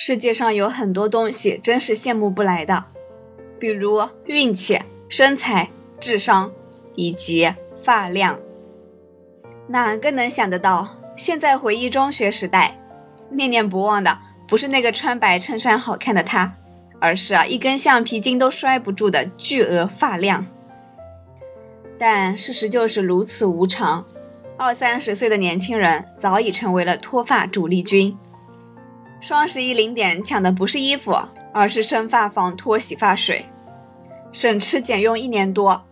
世界上有很多东西真是羡慕不来的，比如运气、身材、智商以及发量。哪个能想得到？现在回忆中学时代，念念不忘的不是那个穿白衬衫好看的他，而是啊一根橡皮筋都拴不住的巨额发量。但事实就是如此无常，二三十岁的年轻人早已成为了脱发主力军。双十一零点抢的不是衣服，而是生发防脱洗发水，省吃俭用一年多，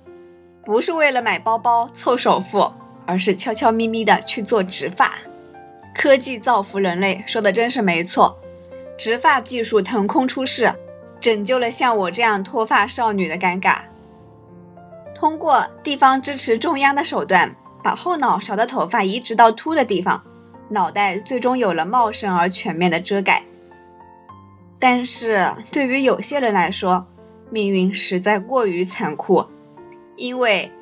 不是为了买包包凑首付，而是悄悄咪咪的去做植发。科技造福人类，说的真是没错。植发技术腾空出世，拯救了像我这样脱发少女的尴尬。通过地方支持中央的手段，把后脑勺的头发移植到秃的地方。脑袋最终有了茂盛而全面的遮盖，但是对于有些人来说，命运实在过于残酷，因为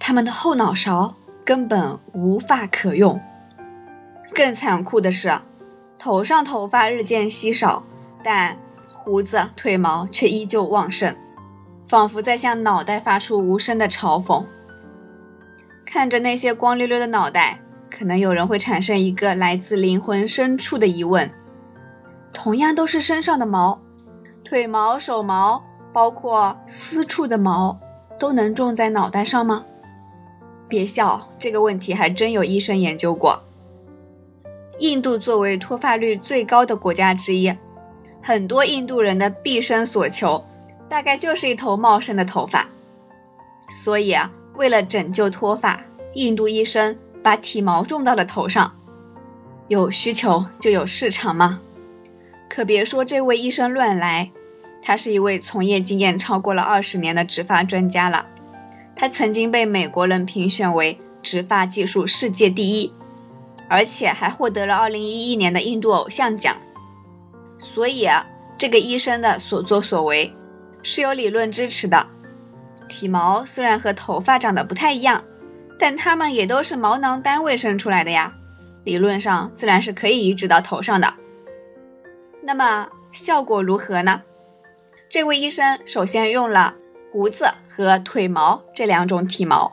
他们的后脑勺根本无发可用。更残酷的是，头上头发日渐稀少，但胡子、腿毛却依旧旺盛，仿佛在向脑袋发出无声的嘲讽。看着那些光溜溜的脑袋。可能有人会产生一个来自灵魂深处的疑问：同样都是身上的毛，腿毛、手毛，包括私处的毛，都能种在脑袋上吗？别笑，这个问题还真有医生研究过。印度作为脱发率最高的国家之一，很多印度人的毕生所求，大概就是一头茂盛的头发。所以啊，为了拯救脱发，印度医生。把体毛种到了头上，有需求就有市场吗？可别说这位医生乱来，他是一位从业经验超过了二十年的植发专家了。他曾经被美国人评选为植发技术世界第一，而且还获得了二零一一年的印度偶像奖。所以啊，这个医生的所作所为是有理论支持的。体毛虽然和头发长得不太一样。但它们也都是毛囊单位生出来的呀，理论上自然是可以移植到头上的。那么效果如何呢？这位医生首先用了胡子和腿毛这两种体毛，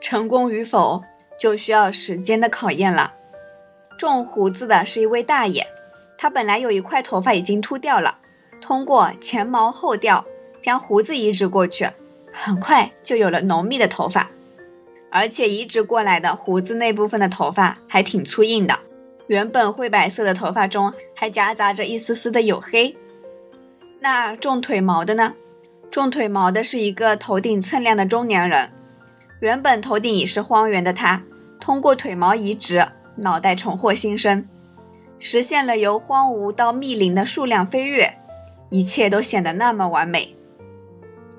成功与否就需要时间的考验了。种胡子的是一位大爷，他本来有一块头发已经秃掉了，通过前毛后掉将胡子移植过去，很快就有了浓密的头发。而且移植过来的胡子那部分的头发还挺粗硬的，原本灰白色的头发中还夹杂着一丝丝的黝黑。那种腿毛的呢？种腿毛的是一个头顶锃亮的中年人，原本头顶已是荒原的他，通过腿毛移植，脑袋重获新生，实现了由荒芜到密林的数量飞跃，一切都显得那么完美。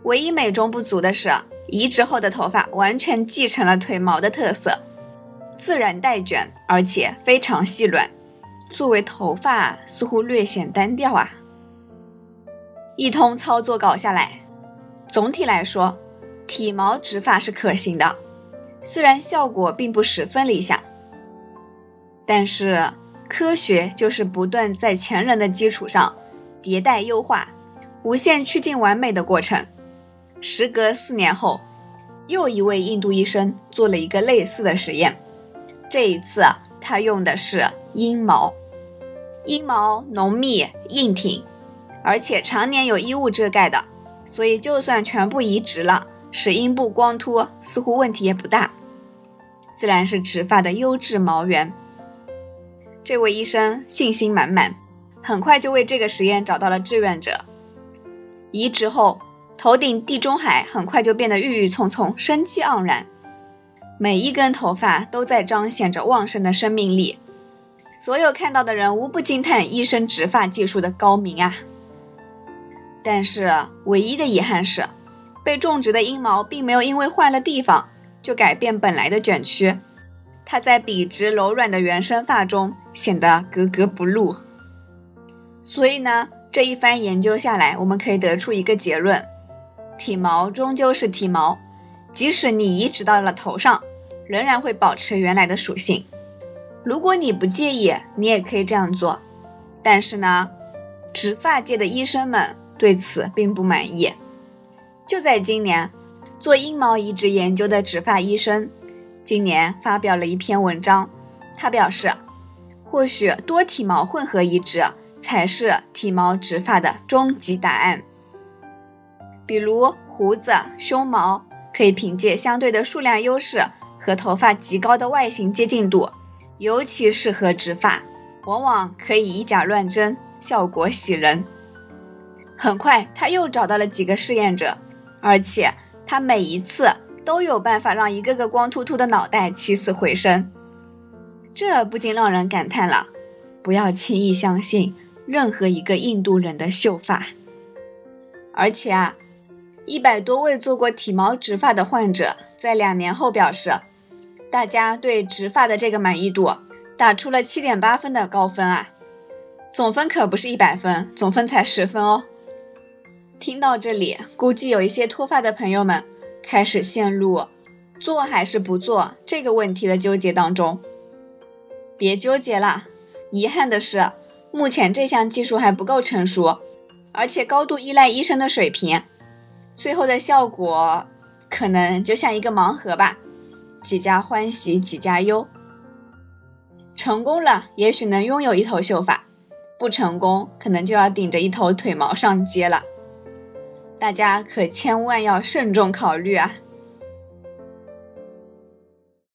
唯一美中不足的是。移植后的头发完全继承了腿毛的特色，自然带卷，而且非常细软。作为头发，似乎略显单调啊。一通操作搞下来，总体来说，体毛植发是可行的，虽然效果并不十分理想。但是科学就是不断在前人的基础上迭代优化，无限趋近完美的过程。时隔四年后，又一位印度医生做了一个类似的实验。这一次，他用的是阴毛。阴毛浓密硬挺，而且常年有衣物遮盖的，所以就算全部移植了，使阴部光秃，似乎问题也不大。自然是植发的优质毛源。这位医生信心满满，很快就为这个实验找到了志愿者。移植后。头顶地中海很快就变得郁郁葱葱，生机盎然，每一根头发都在彰显着旺盛的生命力。所有看到的人无不惊叹医生植发技术的高明啊！但是唯一的遗憾是，被种植的阴毛并没有因为换了地方就改变本来的卷曲，它在笔直柔软的原生发中显得格格不入。所以呢，这一番研究下来，我们可以得出一个结论。体毛终究是体毛，即使你移植到了头上，仍然会保持原来的属性。如果你不介意，你也可以这样做。但是呢，植发界的医生们对此并不满意。就在今年，做阴毛移植研究的植发医生今年发表了一篇文章，他表示，或许多体毛混合移植才是体毛植发的终极答案。比如胡子、胸毛，可以凭借相对的数量优势和头发极高的外形接近度，尤其适合植发，往往可以以假乱真，效果喜人。很快，他又找到了几个试验者。而且他每一次都有办法让一个个光秃秃的脑袋起死回生，这不禁让人感叹了：不要轻易相信任何一个印度人的秀发。而且啊，一百多位做过体毛植发的患者在两年后表示，大家对植发的这个满意度打出了七点八分的高分啊，总分可不是一百分，总分才十分哦。听到这里，估计有一些脱发的朋友们开始陷入做还是不做这个问题的纠结当中。别纠结了，遗憾的是，目前这项技术还不够成熟，而且高度依赖医生的水平，最后的效果可能就像一个盲盒吧，几家欢喜几家忧。成功了，也许能拥有一头秀发；不成功，可能就要顶着一头腿毛上街了。大家可千万要慎重考虑啊！